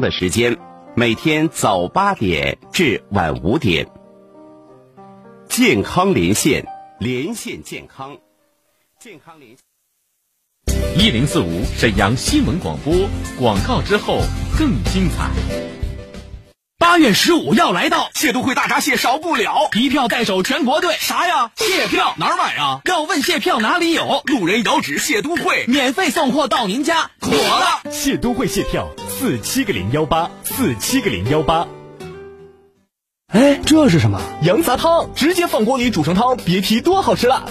的时间，每天早八点至晚五点。健康连线，连线健康，健康连线。一零四五沈阳新闻广播广告之后更精彩。八月十五要来到，蟹都会大闸蟹少不了，一票在手全国队。啥呀？蟹票哪儿买啊？要问蟹票哪里有？路人遥指蟹都会，免费送货到您家，妥了。蟹都会蟹票四七个零幺八四七个零幺八。哎，这是什么？羊杂汤，直接放锅里煮成汤，别提多好吃了。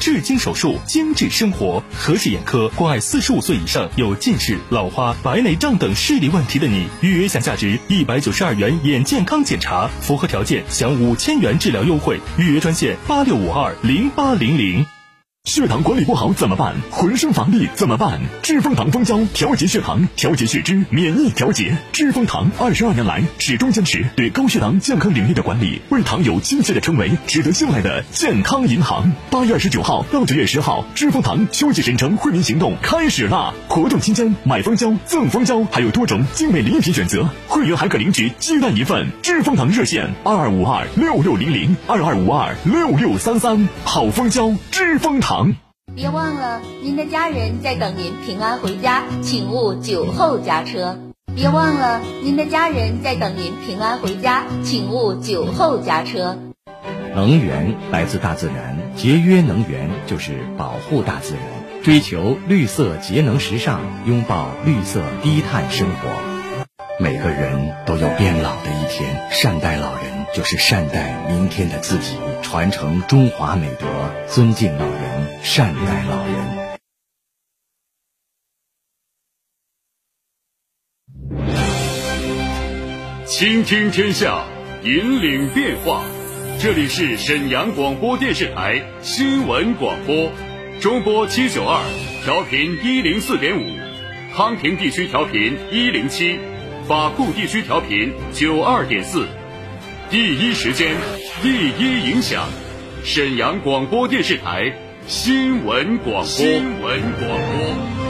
至今手术，精致生活，和氏眼科关爱四十五岁以上有近视、老花、白内障等视力问题的你。预约享价值一百九十二元眼健康检查，符合条件享五千元治疗优惠。预约专线八六五二零八零零。血糖管理不好怎么办？浑身乏力怎么办？知蜂糖蜂胶调节血糖，调节血脂，免疫调节。知蜂糖二十二年来始终坚持对高血糖健康领域的管理，为糖友亲切的称为值得信赖的健康银行。八月二十九号到九月十号，知蜂糖秋季沈城惠民行动开始啦！活动期间买蜂胶赠蜂胶，还有多种精美礼品选择，会员还可领取鸡蛋一份。知蜂糖热线二二五二六六零零二二五二六六三三，好蜂胶，知蜂糖。别忘了，您的家人在等您平安回家，请勿酒后驾车。别忘了，您的家人在等您平安回家，请勿酒后驾车。能源来自大自然，节约能源就是保护大自然，追求绿色节能时尚，拥抱绿色低碳生活。每个人都有变老的一天，善待老人就是善待明天的自己，传承中华美德，尊敬老人，善待老人。倾听天下，引领变化。这里是沈阳广播电视台新闻广播，中波七九二，调频一零四点五，康平地区调频一零七。法库地区调频九二点四，第一时间，第一影响，沈阳广播电视台新闻广播。新闻广播。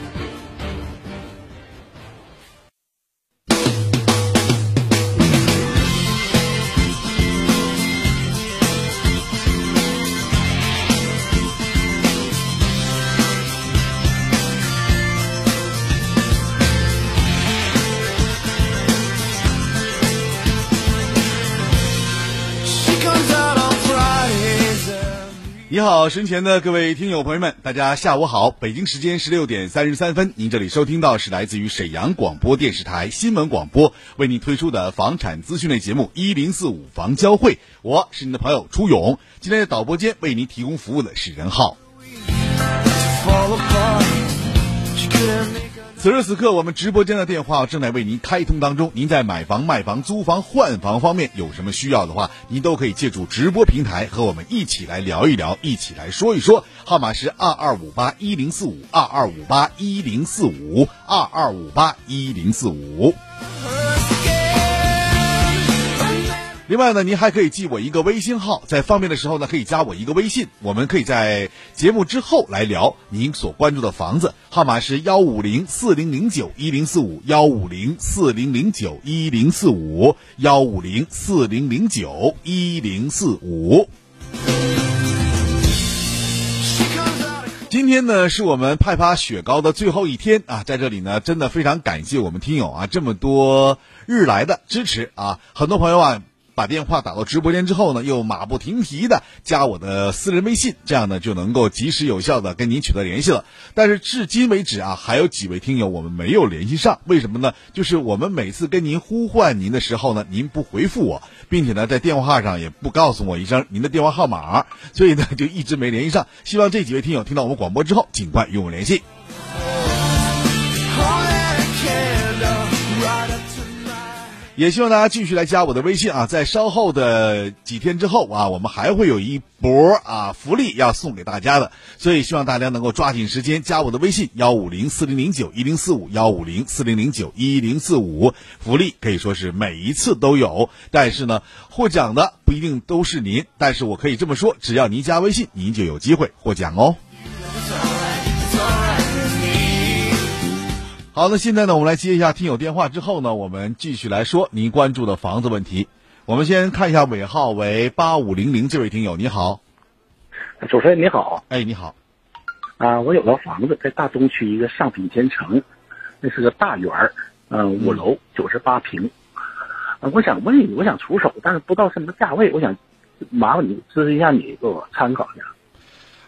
好，身前的各位听友朋友们，大家下午好。北京时间十六点三十三分，您这里收听到是来自于沈阳广播电视台新闻广播为您推出的房产资讯类节目一零四五房交会，我是您的朋友初勇。今天的导播间为您提供服务的是任浩。此时此刻，我们直播间的电话正在为您开通当中。您在买房、卖房、租房、换房方面有什么需要的话，您都可以借助直播平台和我们一起来聊一聊，一起来说一说。号码是二二五八一零四五二二五八一零四五二二五八一零四五。另外呢，您还可以记我一个微信号，在方便的时候呢，可以加我一个微信，我们可以在节目之后来聊您所关注的房子，号码是幺五零四零零九一零四五幺五零四零零九一零四五幺五零四零零九一零四五。今天呢，是我们派发雪糕的最后一天啊，在这里呢，真的非常感谢我们听友啊，这么多日来的支持啊，很多朋友啊。把电话打到直播间之后呢，又马不停蹄的加我的私人微信，这样呢就能够及时有效的跟您取得联系了。但是至今为止啊，还有几位听友我们没有联系上，为什么呢？就是我们每次跟您呼唤您的时候呢，您不回复我，并且呢在电话上也不告诉我一声您的电话号码，所以呢就一直没联系上。希望这几位听友听到我们广播之后，尽快与我联系。也希望大家继续来加我的微信啊，在稍后的几天之后啊，我们还会有一波啊福利要送给大家的，所以希望大家能够抓紧时间加我的微信幺五零四零零九一零四五幺五零四零零九一零四五，福利可以说是每一次都有，但是呢，获奖的不一定都是您，但是我可以这么说，只要您加微信，您就有机会获奖哦。好，那现在呢，我们来接一下听友电话，之后呢，我们继续来说您关注的房子问题。我们先看一下尾号为八五零零这位听友，你好，主持人你好，哎，你好，啊，我有个房子在大东区一个上品天城，那是个大园儿，嗯，五楼九十八平，啊，我想问你，我想出手，但是不知道什么价位，我想麻烦你支持一下，你给我参考一下。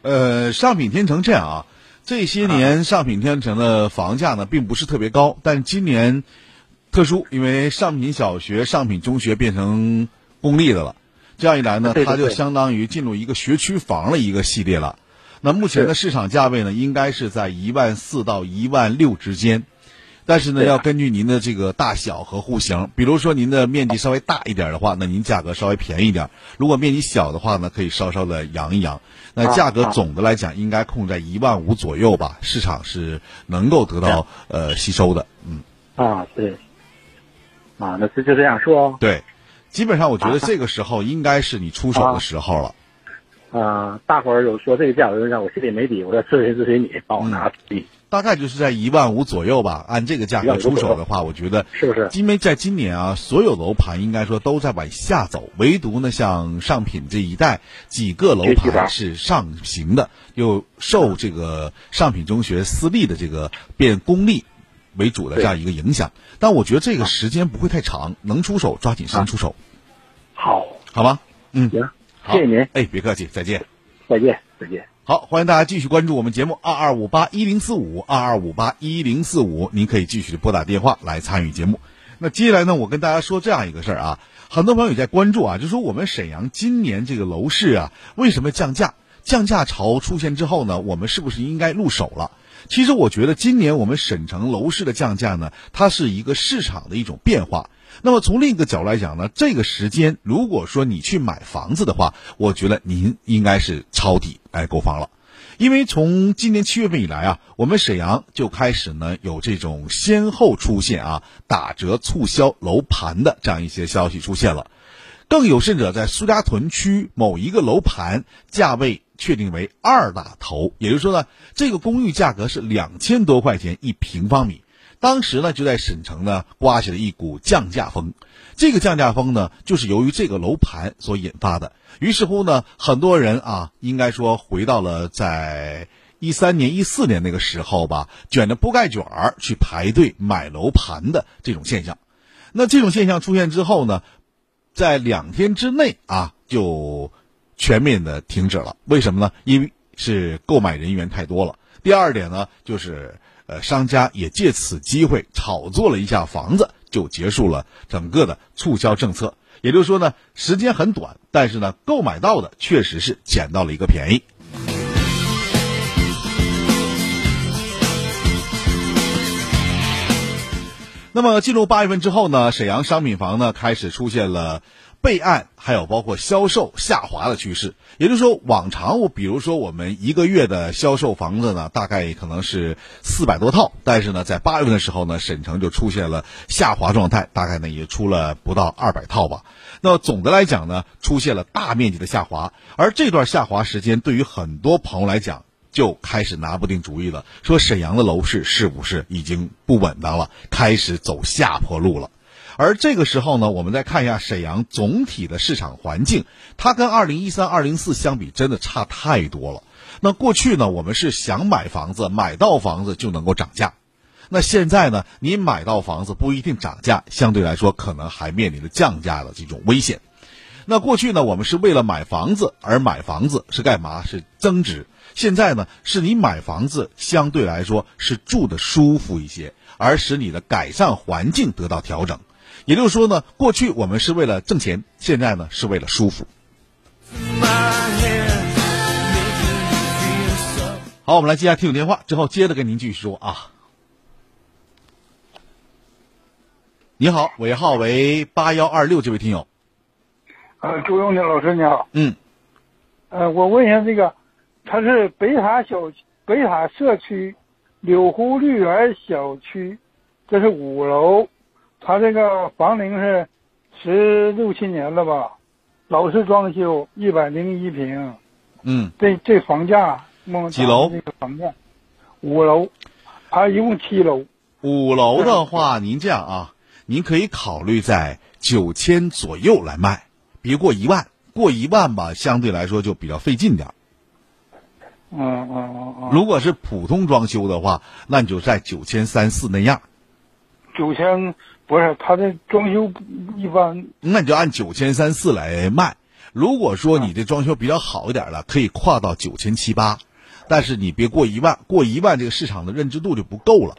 呃，上品天城这样啊。这些年上品天城的房价呢，并不是特别高，但今年特殊，因为上品小学、上品中学变成公立的了，这样一来呢，它就相当于进入一个学区房的一个系列了。那目前的市场价位呢，应该是在一万四到一万六之间。但是呢，要根据您的这个大小和户型，比如说您的面积稍微大一点的话，那您价格稍微便宜点；如果面积小的话呢，可以稍稍的扬一扬。那价格总的来讲应该控在一万五左右吧，市场是能够得到呃吸收的。嗯，啊对，啊那这就这样说。对，基本上我觉得这个时候应该是你出手的时候了。啊，大伙儿有说这个价格让我心里没底，我要咨询咨询你，帮我拿底。大概就是在一万五左右吧。按这个价格出手的话，我觉得是不是？因为在今年啊，所有楼盘应该说都在往下走，唯独呢像上品这一带几个楼盘是上行的，又受这个上品中学私立的这个变公立为主的这样一个影响。但我觉得这个时间不会太长，能出手抓紧时间出手。好，好吧，嗯，行，谢谢您。哎，别客气，再见。再见，再见。好，欢迎大家继续关注我们节目二二五八一零四五二二五八一零四五，您可以继续拨打电话来参与节目。那接下来呢，我跟大家说这样一个事儿啊，很多朋友也在关注啊，就说我们沈阳今年这个楼市啊，为什么降价？降价潮出现之后呢，我们是不是应该入手了？其实我觉得今年我们沈城楼市的降价呢，它是一个市场的一种变化。那么从另一个角度来讲呢，这个时间如果说你去买房子的话，我觉得您应该是抄底来购房了，因为从今年七月份以来啊，我们沈阳就开始呢有这种先后出现啊打折促销楼盘的这样一些消息出现了，更有甚者在苏家屯区某一个楼盘价位确定为二打头，也就是说呢，这个公寓价格是两千多块钱一平方米。当时呢，就在省城呢刮起了一股降价风，这个降价风呢，就是由于这个楼盘所引发的。于是乎呢，很多人啊，应该说回到了在一三年、一四年那个时候吧，卷着铺盖卷儿去排队买楼盘的这种现象。那这种现象出现之后呢，在两天之内啊，就全面的停止了。为什么呢？因为是购买人员太多了。第二点呢，就是。呃，商家也借此机会炒作了一下房子，就结束了整个的促销政策。也就是说呢，时间很短，但是呢，购买到的确实是捡到了一个便宜。那么进入八月份之后呢，沈阳商品房呢开始出现了。备案还有包括销售下滑的趋势，也就是说，往常我比如说我们一个月的销售房子呢，大概可能是四百多套，但是呢，在八月份的时候呢，沈城就出现了下滑状态，大概呢也出了不到二百套吧。那总的来讲呢，出现了大面积的下滑，而这段下滑时间对于很多朋友来讲，就开始拿不定主意了，说沈阳的楼市是不是已经不稳当了，开始走下坡路了。而这个时候呢，我们再看一下沈阳总体的市场环境，它跟二零一三、二零四相比，真的差太多了。那过去呢，我们是想买房子、买到房子就能够涨价，那现在呢，你买到房子不一定涨价，相对来说可能还面临着降价的这种危险。那过去呢，我们是为了买房子而买房子，是干嘛？是增值。现在呢，是你买房子相对来说是住的舒服一些，而使你的改善环境得到调整。也就是说呢，过去我们是为了挣钱，现在呢是为了舒服。好，我们来接下听友电话，之后接着跟您继续说啊。你好，尾号为八幺二六，这位听友。呃，朱永天老师你好。嗯。呃，我问一下这个，他是北塔小北塔社区柳湖绿园小区，这是五楼，他这个房龄是十六七年了吧，老式装修，一百零一平。嗯。这这房价？几楼？这个房价，五楼，它一共七楼。五楼的话，您这样啊，您可以考虑在九千左右来卖，别过一万。过一万吧，相对来说就比较费劲点嗯嗯嗯嗯。如果是普通装修的话，那你就在九千三四那样。九千不是，他这装修一般。那你就按九千三四来卖。如果说你这装修比较好一点了，可以跨到九千七八。但是你别过一万，过一万这个市场的认知度就不够了。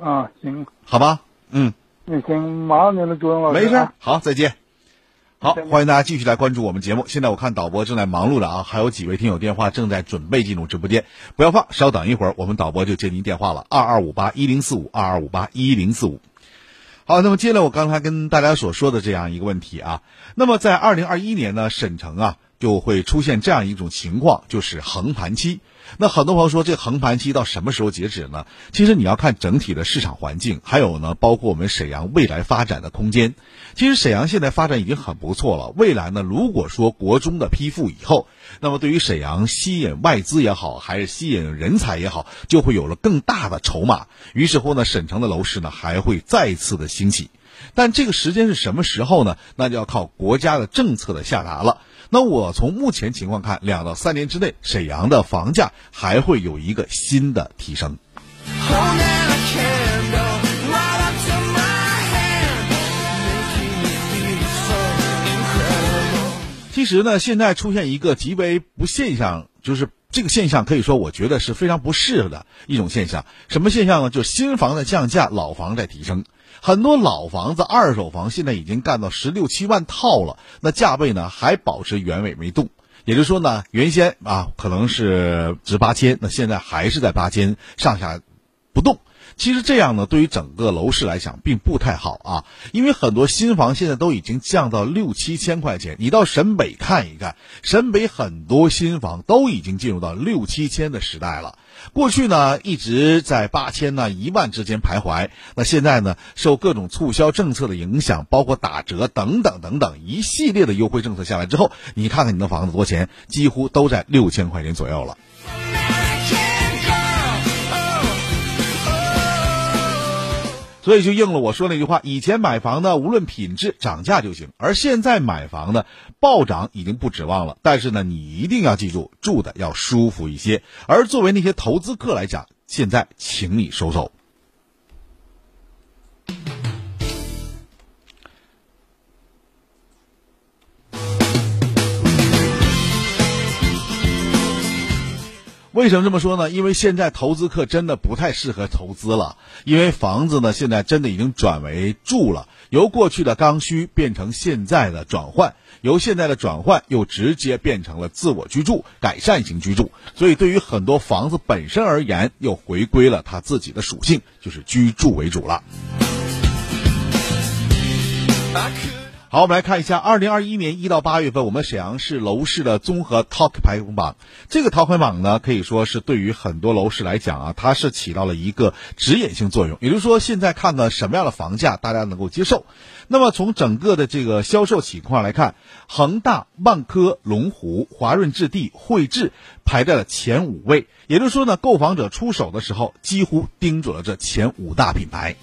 啊，行，好吧，嗯，那行，麻烦您了，朱勇老师。没事，好，再见。好，欢迎大家继续来关注我们节目。现在我看导播正在忙碌着啊，还有几位听友电话正在准备进入直播间，不要放，稍等一会儿，我们导播就接您电话了。二二五八一零四五，二二五八一零四五。好，那么接下来我刚才跟大家所说的这样一个问题啊，那么在二零二一年呢，沈城啊。就会出现这样一种情况，就是横盘期。那很多朋友说，这横盘期到什么时候截止呢？其实你要看整体的市场环境，还有呢，包括我们沈阳未来发展的空间。其实沈阳现在发展已经很不错了。未来呢，如果说国中的批复以后，那么对于沈阳吸引外资也好，还是吸引人才也好，就会有了更大的筹码。于是乎呢，省城的楼市呢还会再次的兴起。但这个时间是什么时候呢？那就要靠国家的政策的下达了。那我从目前情况看，两到三年之内，沈阳的房价还会有一个新的提升。其实呢，现在出现一个极为不现象，就是这个现象可以说，我觉得是非常不适合的一种现象。什么现象呢？就是新房在降价，老房在提升。很多老房子、二手房现在已经干到十六七万套了，那价位呢还保持原位没动。也就是说呢，原先啊可能是值八千，那现在还是在八千上下不动。其实这样呢，对于整个楼市来讲，并不太好啊，因为很多新房现在都已经降到六七千块钱。你到沈北看一看，沈北很多新房都已经进入到六七千的时代了。过去呢，一直在八千呢一万之间徘徊。那现在呢，受各种促销政策的影响，包括打折等等等等一系列的优惠政策下来之后，你看看你的房子多钱，几乎都在六千块钱左右了。所以就应了我说那句话：以前买房呢，无论品质涨价就行；而现在买房呢，暴涨已经不指望了。但是呢，你一定要记住，住的要舒服一些。而作为那些投资客来讲，现在请你收手。为什么这么说呢？因为现在投资客真的不太适合投资了，因为房子呢现在真的已经转为住了，由过去的刚需变成现在的转换，由现在的转换又直接变成了自我居住、改善型居住，所以对于很多房子本身而言，又回归了它自己的属性，就是居住为主了。好，我们来看一下，二零二一年一到八月份，我们沈阳市楼市的综合 Talk 排行榜。这个 Talk 榜呢，可以说是对于很多楼市来讲啊，它是起到了一个指引性作用。也就是说，现在看看什么样的房价大家能够接受。那么从整个的这个销售情况来看，恒大、万科、龙湖、华润置地、汇智排在了前五位。也就是说呢，购房者出手的时候，几乎盯准了这前五大品牌。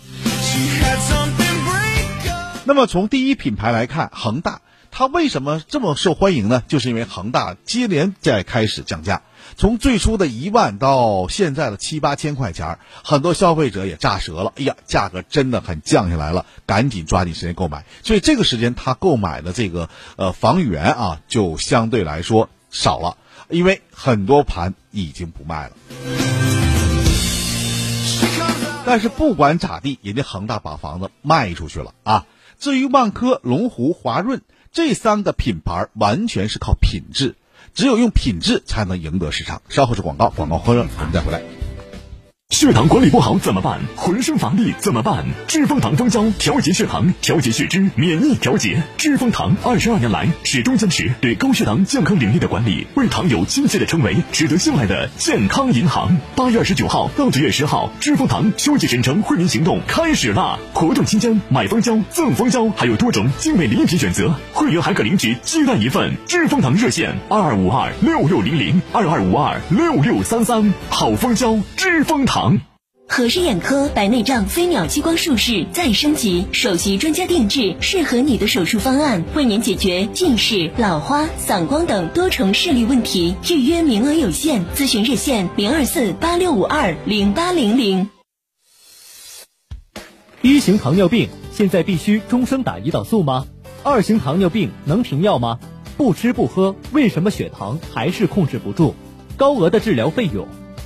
那么从第一品牌来看，恒大。它为什么这么受欢迎呢？就是因为恒大接连在开始降价，从最初的一万到现在的七八千块钱，很多消费者也炸舌了。哎呀，价格真的很降下来了，赶紧抓紧时间购买。所以这个时间他购买的这个呃房源啊，就相对来说少了，因为很多盘已经不卖了。但是不管咋地，人家恒大把房子卖出去了啊。至于万科、龙湖、华润这三个品牌，完全是靠品质，只有用品质才能赢得市场。稍后是广告，广告喝热我们再回来。血糖管理不好怎么办？浑身乏力怎么办？知蜂糖蜂胶调节血糖、调节血脂、免疫调节。知蜂糖二十二年来始终坚持对高血糖健康领域的管理，为糖友亲切的称为值得信赖的健康银行。八月二十九号到九月十号，知蜂糖秋季省城惠民行动开始啦！活动期间买蜂胶赠蜂胶，还有多种精美礼品选择，会员还可领取鸡蛋一份。知蜂糖热线二二五二六六零零二二五二六六三三，好蜂胶，知蜂糖。和氏眼科白内障飞秒激光术式再升级，首席专家定制适合你的手术方案，为您解决近视、老花、散光等多重视力问题。预约名额有限，咨询热线零二四八六五二零八零零。一型糖尿病现在必须终生打胰岛素吗？二型糖尿病能停药吗？不吃不喝，为什么血糖还是控制不住？高额的治疗费用。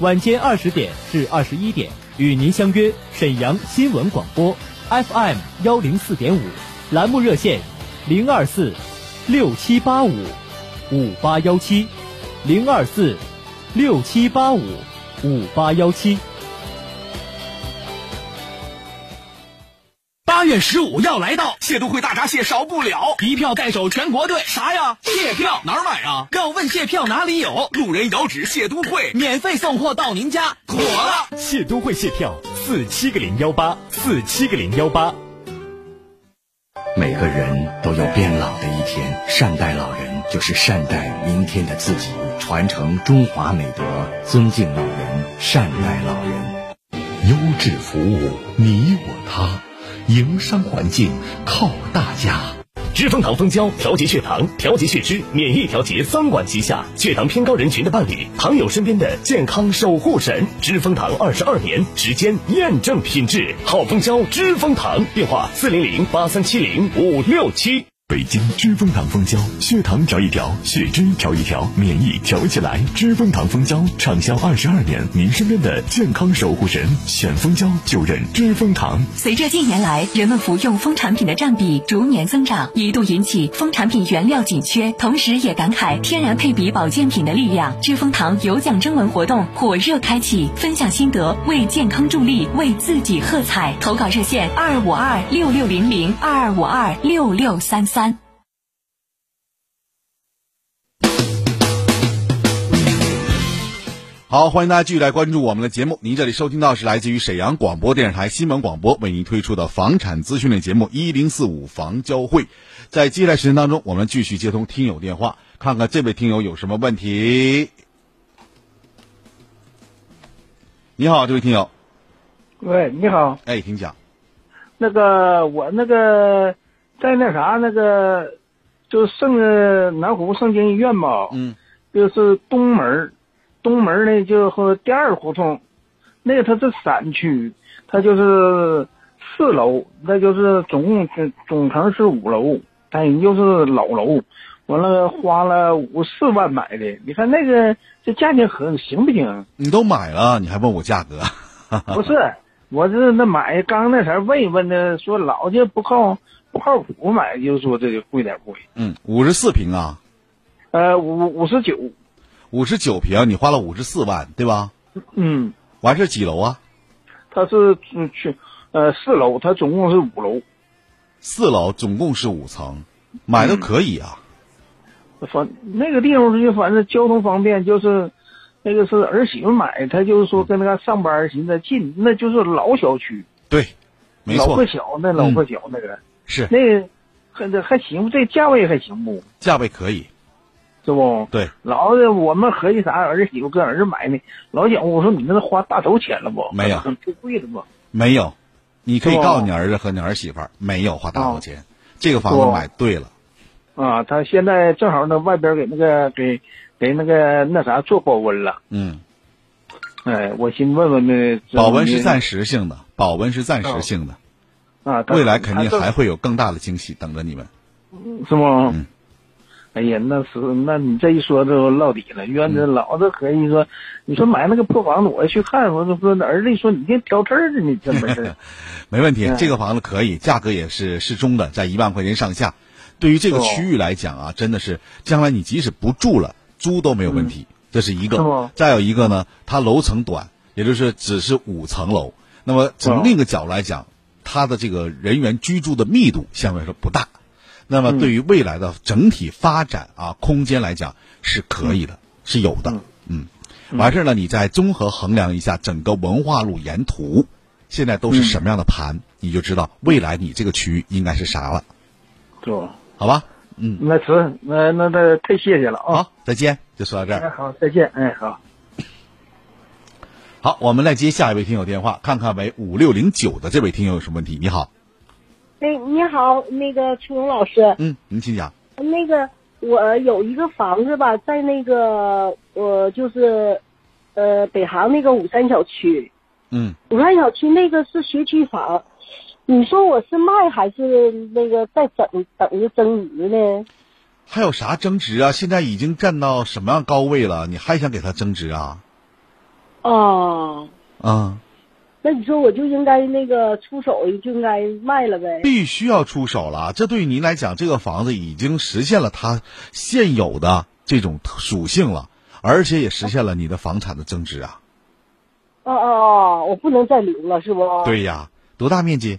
晚间二十点至二十一点，与您相约沈阳新闻广播 FM 幺零四点五，栏目热线零二四六七八五五八幺七零二四六七八五五八幺七。八月十五要来到，谢都会大闸蟹少不了，一票在手全国队。啥呀？蟹票哪儿买啊？要问蟹票哪里有？路人遥指谢都会，免费送货到您家，妥了。谢都会蟹票四七个零幺八四七个零幺八。每个人都有变老的一天，善待老人就是善待明天的自己，传承中华美德，尊敬老人，善待老人，优质服务，你我他。营商环境靠大家。知蜂堂蜂胶调节血糖、调节血脂、免疫调节三管齐下，血糖偏高人群的伴侣，糖友身边的健康守护神。知蜂堂二十二年时间验证品质，好蜂胶，知蜂堂。电话：四零零八三七零五六七。北京知蜂堂蜂胶，血糖调一调，血脂调一调，免疫调起来。知蜂堂蜂胶畅销二十二年，您身边的健康守护神，选蜂胶就认知蜂堂。随着近年来人们服用蜂产品的占比逐年增长，一度引起蜂产品原料紧缺，同时也感慨天然配比保健品的力量。知蜂堂有奖征文活动火热开启，分享心得，为健康助力，为自己喝彩。投稿热线二二五二六六零零二二五二六六三三。好，欢迎大家继续来关注我们的节目。您这里收听到是来自于沈阳广播电视台新闻广播为您推出的房产资讯类节目一零四五房交会。在接下来时间当中，我们继续接通听友电话，看看这位听友有什么问题。你好，这位听友。喂，你好。哎，请讲。那个，我那个在那啥，那个就圣南湖圣经医院吧。嗯。就是东门。东门呢，就和第二胡同，那个它是散区，它就是四楼，那就是总共总总层是五楼，但人就是老楼，完了花了五四万买的。你看那个这价钱合行不行？你都买了，你还问我价格？不是，我是那买刚那啥问一问的，说老家不靠不靠谱买，就是说这个贵点贵。嗯，五十四平啊？呃，五五十九。五十九平，你花了五十四万，对吧？嗯。完事几楼啊？它是嗯去呃四楼，它总共是五楼。四楼总共是五层，买的可以啊。反那个地方就反正交通方便，就是那个是儿媳妇买，她就是说跟那个上班寻思近，那就是老小区，对，没错，老破小那老破小那个、是那还还行，这价位还行不？价位可以，是不？对，老的我们合计啥儿媳妇跟儿子买呢？老讲我说你那是花大头钱了不？没有，很贵了不？没有，你可以告诉你儿子和你儿媳妇，没有花大头钱，这个房子买对了。啊，他现在正好那外边给那个给给那个那啥做保温了。嗯，哎，我先问问那保温是暂时性的，保温是暂时性的。啊，未来肯定还会有更大的惊喜等着你们，是吗？嗯。哎呀，那是，那你这一说就落底了。院子老子可以说，你说买那个破房子，我去看，我就说儿子一说你这挑刺儿的，你这没事。没问题，这个房子可以，价格也是适中的，在一万块钱上下。对于这个区域来讲啊，真的是将来你即使不住了，租都没有问题。这是一个。再有一个呢，它楼层短，也就是只是五层楼。那么从另一个角度来讲，它的这个人员居住的密度相对来说不大。那么对于未来的整体发展啊，空间来讲是可以的，是有的。嗯，完事儿呢，你再综合衡量一下整个文化路沿途现在都是什么样的盘，你就知道未来你这个区域应该是啥了。是好吧，嗯，那行，那那那太谢谢了啊！好，再见，就说到这儿。哎，好，再见，哎，好。好，我们来接下一位听友电话，看看为五六零九的这位听友有什么问题。你好。哎，你好，那个青龙老师。嗯，您请讲。那个，我有一个房子吧，在那个，我就是，呃，北航那个五山小区。嗯。五山小区那个是学区房，你说我是卖还是那个在等等着增值呢？还有啥增值啊？现在已经占到什么样高位了？你还想给它增值啊？哦。啊。那你说我就应该那个出手，就应该卖了呗？必须要出手了，这对于您来讲，这个房子已经实现了它现有的这种属性了，而且也实现了你的房产的增值啊。哦哦哦，我不能再留了，是不？对呀，多大面积？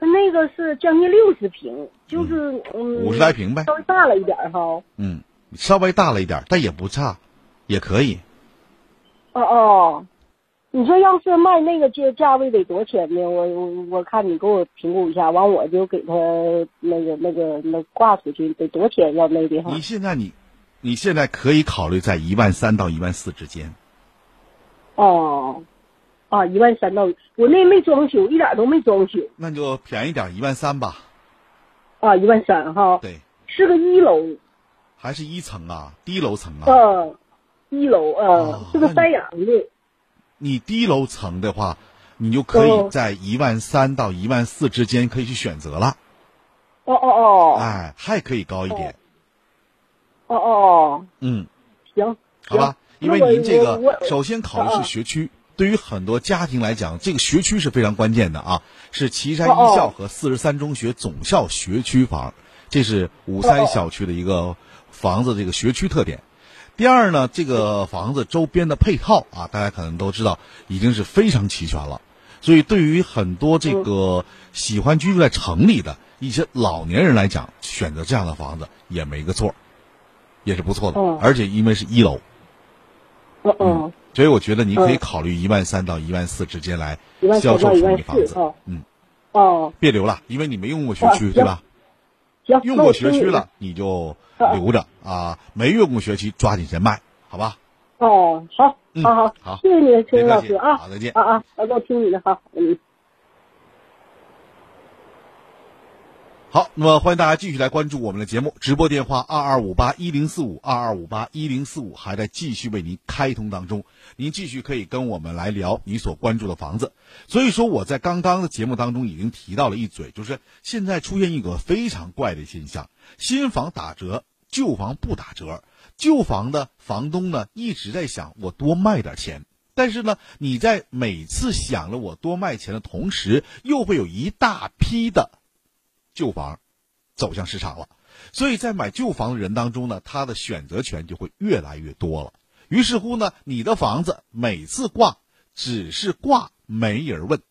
它那个是将近六十平，就是嗯。五十来平呗。稍微大了一点哈。嗯，稍微大了一点，但也不差，也可以。哦哦。你说要是卖那个价价位得多少钱呢？我我我看你给我评估一下，完我就给他那个那个那挂出去，得多少钱要那的哈？你现在你，你现在可以考虑在一万三到一万四之间。哦，啊，一万三到我那没装修，一点都没装修。那就便宜点，一万三吧。啊，一万三哈。对。是个一楼。还是一层啊？低楼层啊？嗯，一楼呃，是个三阳的。你低楼层的话，你就可以在一万三到一万四之间可以去选择了。哦哦哦。哎，还可以高一点。哦哦哦。嗯。行。好吧，因为您这个首先考虑是学区，对于很多家庭来讲，这个学区是非常关键的啊，是岐山一校和四十三中学总校学区房，这是五三小区的一个房子这个学区特点。第二呢，这个房子周边的配套啊，大家可能都知道，已经是非常齐全了。所以，对于很多这个喜欢居住在城里的一些老年人来讲，选择这样的房子也没个错，也是不错的。而且因为是一楼，嗯，所以我觉得你可以考虑一万三到一万四之间来销售出你房子。嗯，哦，别留了，因为你没用过学区，对吧？行，用过学区了，你就留着啊；没用过学区，抓紧先卖，好吧？哦，好，好好好，谢谢你，陈老师啊，好，再见啊啊，我都听你的好，嗯。好，那么欢迎大家继续来关注我们的节目，直播电话二二五八一零四五二二五八一零四五还在继续为您开通当中，您继续可以跟我们来聊你所关注的房子。所以说我在刚刚的节目当中已经提到了一嘴，就是现在出现一个非常怪的现象：新房打折，旧房不打折。旧房的房东呢一直在想我多卖点钱，但是呢你在每次想了我多卖钱的同时，又会有一大批的。旧房走向市场了，所以在买旧房的人当中呢，他的选择权就会越来越多了。于是乎呢，你的房子每次挂只是挂，没人问。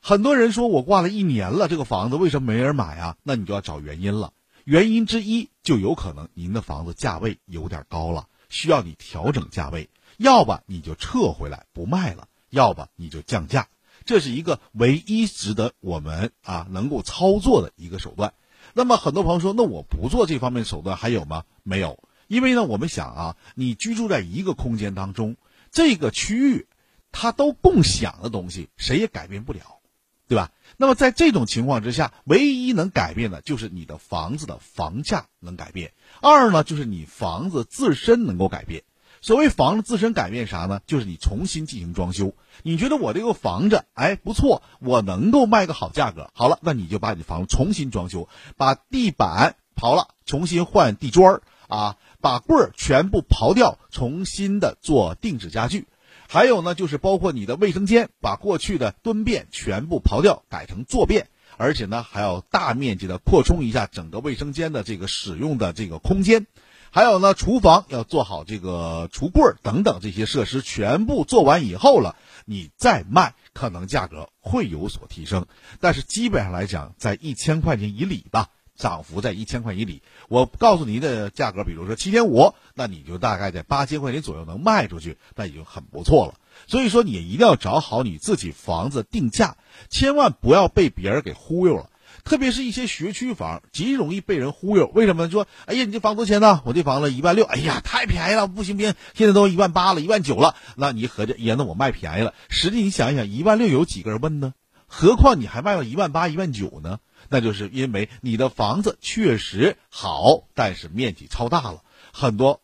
很多人说我挂了一年了，这个房子为什么没人买啊？那你就要找原因了。原因之一就有可能您的房子价位有点高了，需要你调整价位，要么你就撤回来不卖了，要么你就降价。这是一个唯一值得我们啊能够操作的一个手段。那么很多朋友说，那我不做这方面手段还有吗？没有，因为呢，我们想啊，你居住在一个空间当中，这个区域它都共享的东西，谁也改变不了，对吧？那么在这种情况之下，唯一能改变的就是你的房子的房价能改变。二呢，就是你房子自身能够改变。所谓房子自身改变啥呢？就是你重新进行装修。你觉得我这个房子哎不错，我能够卖个好价格。好了，那你就把你房子重新装修，把地板刨了，重新换地砖儿啊，把柜儿全部刨掉，重新的做定制家具。还有呢，就是包括你的卫生间，把过去的蹲便全部刨掉，改成坐便，而且呢还要大面积的扩充一下整个卫生间的这个使用的这个空间。还有呢，厨房要做好这个橱柜等等这些设施全部做完以后了，你再卖，可能价格会有所提升，但是基本上来讲，在一千块钱以里吧，涨幅在一千块以里。我告诉您的价格，比如说七千五，那你就大概在八千块钱左右能卖出去，那已经很不错了。所以说，你一定要找好你自己房子定价，千万不要被别人给忽悠了。特别是一些学区房，极容易被人忽悠。为什么说，哎呀，你这房多钱呢？我这房子一万六，哎呀，太便宜了，不行不行，现在都一万八了，一万九了。那你合计，哎呀，那我卖便宜了。实际你想一想，一万六有几个人问呢？何况你还卖到一万八、一万九呢？那就是因为你的房子确实好，但是面积超大了，很多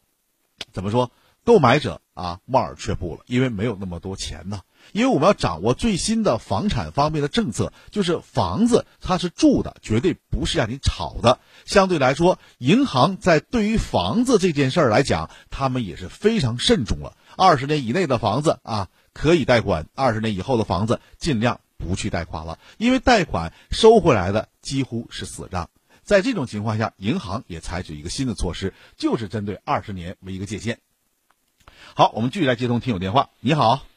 怎么说，购买者啊望而却步了，因为没有那么多钱呢。因为我们要掌握最新的房产方面的政策，就是房子它是住的，绝对不是让你炒的。相对来说，银行在对于房子这件事儿来讲，他们也是非常慎重了。二十年以内的房子啊可以贷款，二十年以后的房子尽量不去贷款了，因为贷款收回来的几乎是死账。在这种情况下，银行也采取一个新的措施，就是针对二十年为一个界限。好，我们继续来接通听友电话。你好。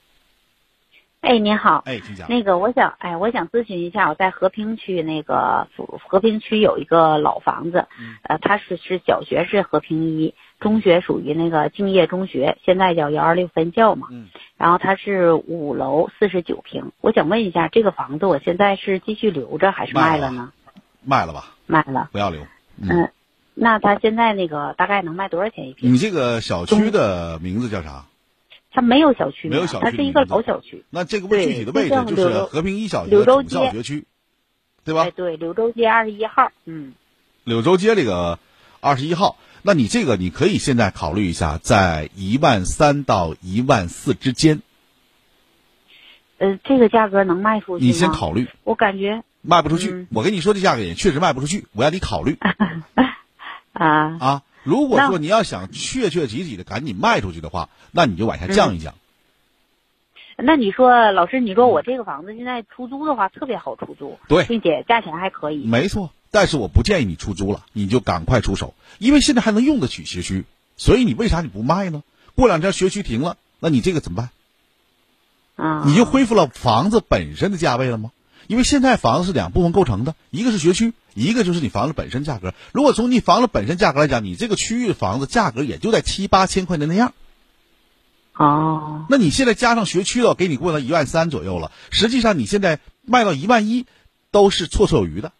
哎，您好。哎，请讲。那个，我想，哎，我想咨询一下，我在和平区那个和平区有一个老房子，呃，它是是小学是和平一，中学属于那个敬业中学，现在叫幺二六分校嘛。嗯。然后它是五楼四十九平，我想问一下，这个房子我现在是继续留着还是卖了呢？卖了吧。卖了。不要留。嗯。那它现在那个大概能卖多少钱一平？你这个小区的名字叫啥？它没有小区，没有小区，它是一个老小区。那这个具体的位置就是和平一小学柳州主校学区，对吧？哎，对，柳州街二十一号，嗯。柳州街这个二十一号，那你这个你可以现在考虑一下，在一万三到一万四之间。呃，这个价格能卖出去你先考虑。我感觉卖不出去。我跟你说，这价格也确实卖不出去，我让你考虑。啊 啊！如果说你要想确确实实的赶紧卖出去的话，那你就往下降一降。那你说，老师，你说我这个房子现在出租的话，特别好出租，对，并且价钱还可以。没错，但是我不建议你出租了，你就赶快出手，因为现在还能用得起学区，所以你为啥你不卖呢？过两天学区停了，那你这个怎么办？啊，你就恢复了房子本身的价位了吗？因为现在房子是两部分构成的，一个是学区，一个就是你房子本身价格。如果从你房子本身价格来讲，你这个区域的房子价格也就在七八千块钱那样。哦，那你现在加上学区了，给你过到一万三左右了。实际上你现在卖到一万一，都是绰绰有余的。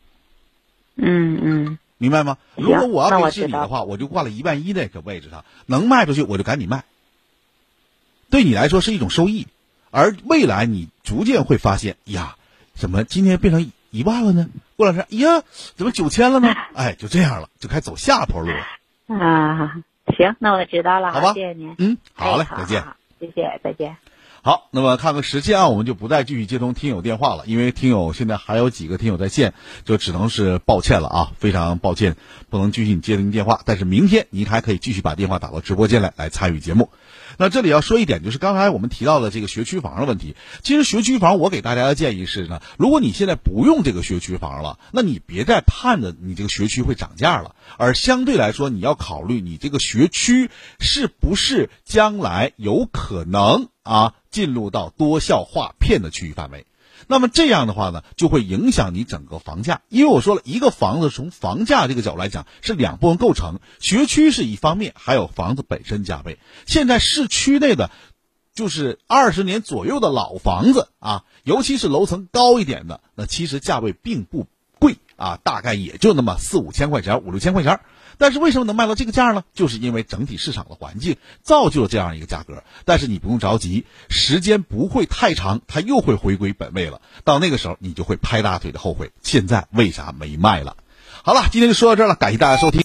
嗯嗯，明白吗？如果我要是你的话，我就挂了一万一那个位置上，能卖出去我就赶紧卖。对你来说是一种收益，而未来你逐渐会发现呀。怎么今天变成一万了呢？过两天，哎呀，怎么九千了呢？哎，就这样了，就开始走下坡路了。啊，行，那我知道了，好吧，谢谢您。嗯，好嘞，再见。谢谢，再见。好，那么看个时间啊，我们就不再继续接通听友电话了，因为听友现在还有几个听友在线，就只能是抱歉了啊，非常抱歉，不能继续接您电话。但是明天您还可以继续把电话打到直播间来，来参与节目。那这里要说一点，就是刚才我们提到的这个学区房的问题。其实学区房，我给大家的建议是呢，如果你现在不用这个学区房了，那你别再盼着你这个学区会涨价了。而相对来说，你要考虑你这个学区是不是将来有可能啊进入到多校划片的区域范围。那么这样的话呢，就会影响你整个房价。因为我说了一个房子从房价这个角度来讲是两部分构成，学区是一方面，还有房子本身价位。现在市区内的，就是二十年左右的老房子啊，尤其是楼层高一点的，那其实价位并不贵啊，大概也就那么四五千块钱、五六千块钱。但是为什么能卖到这个价呢？就是因为整体市场的环境造就了这样一个价格。但是你不用着急，时间不会太长，它又会回归本位了。到那个时候，你就会拍大腿的后悔，现在为啥没卖了？好了，今天就说到这儿了，感谢大家收听。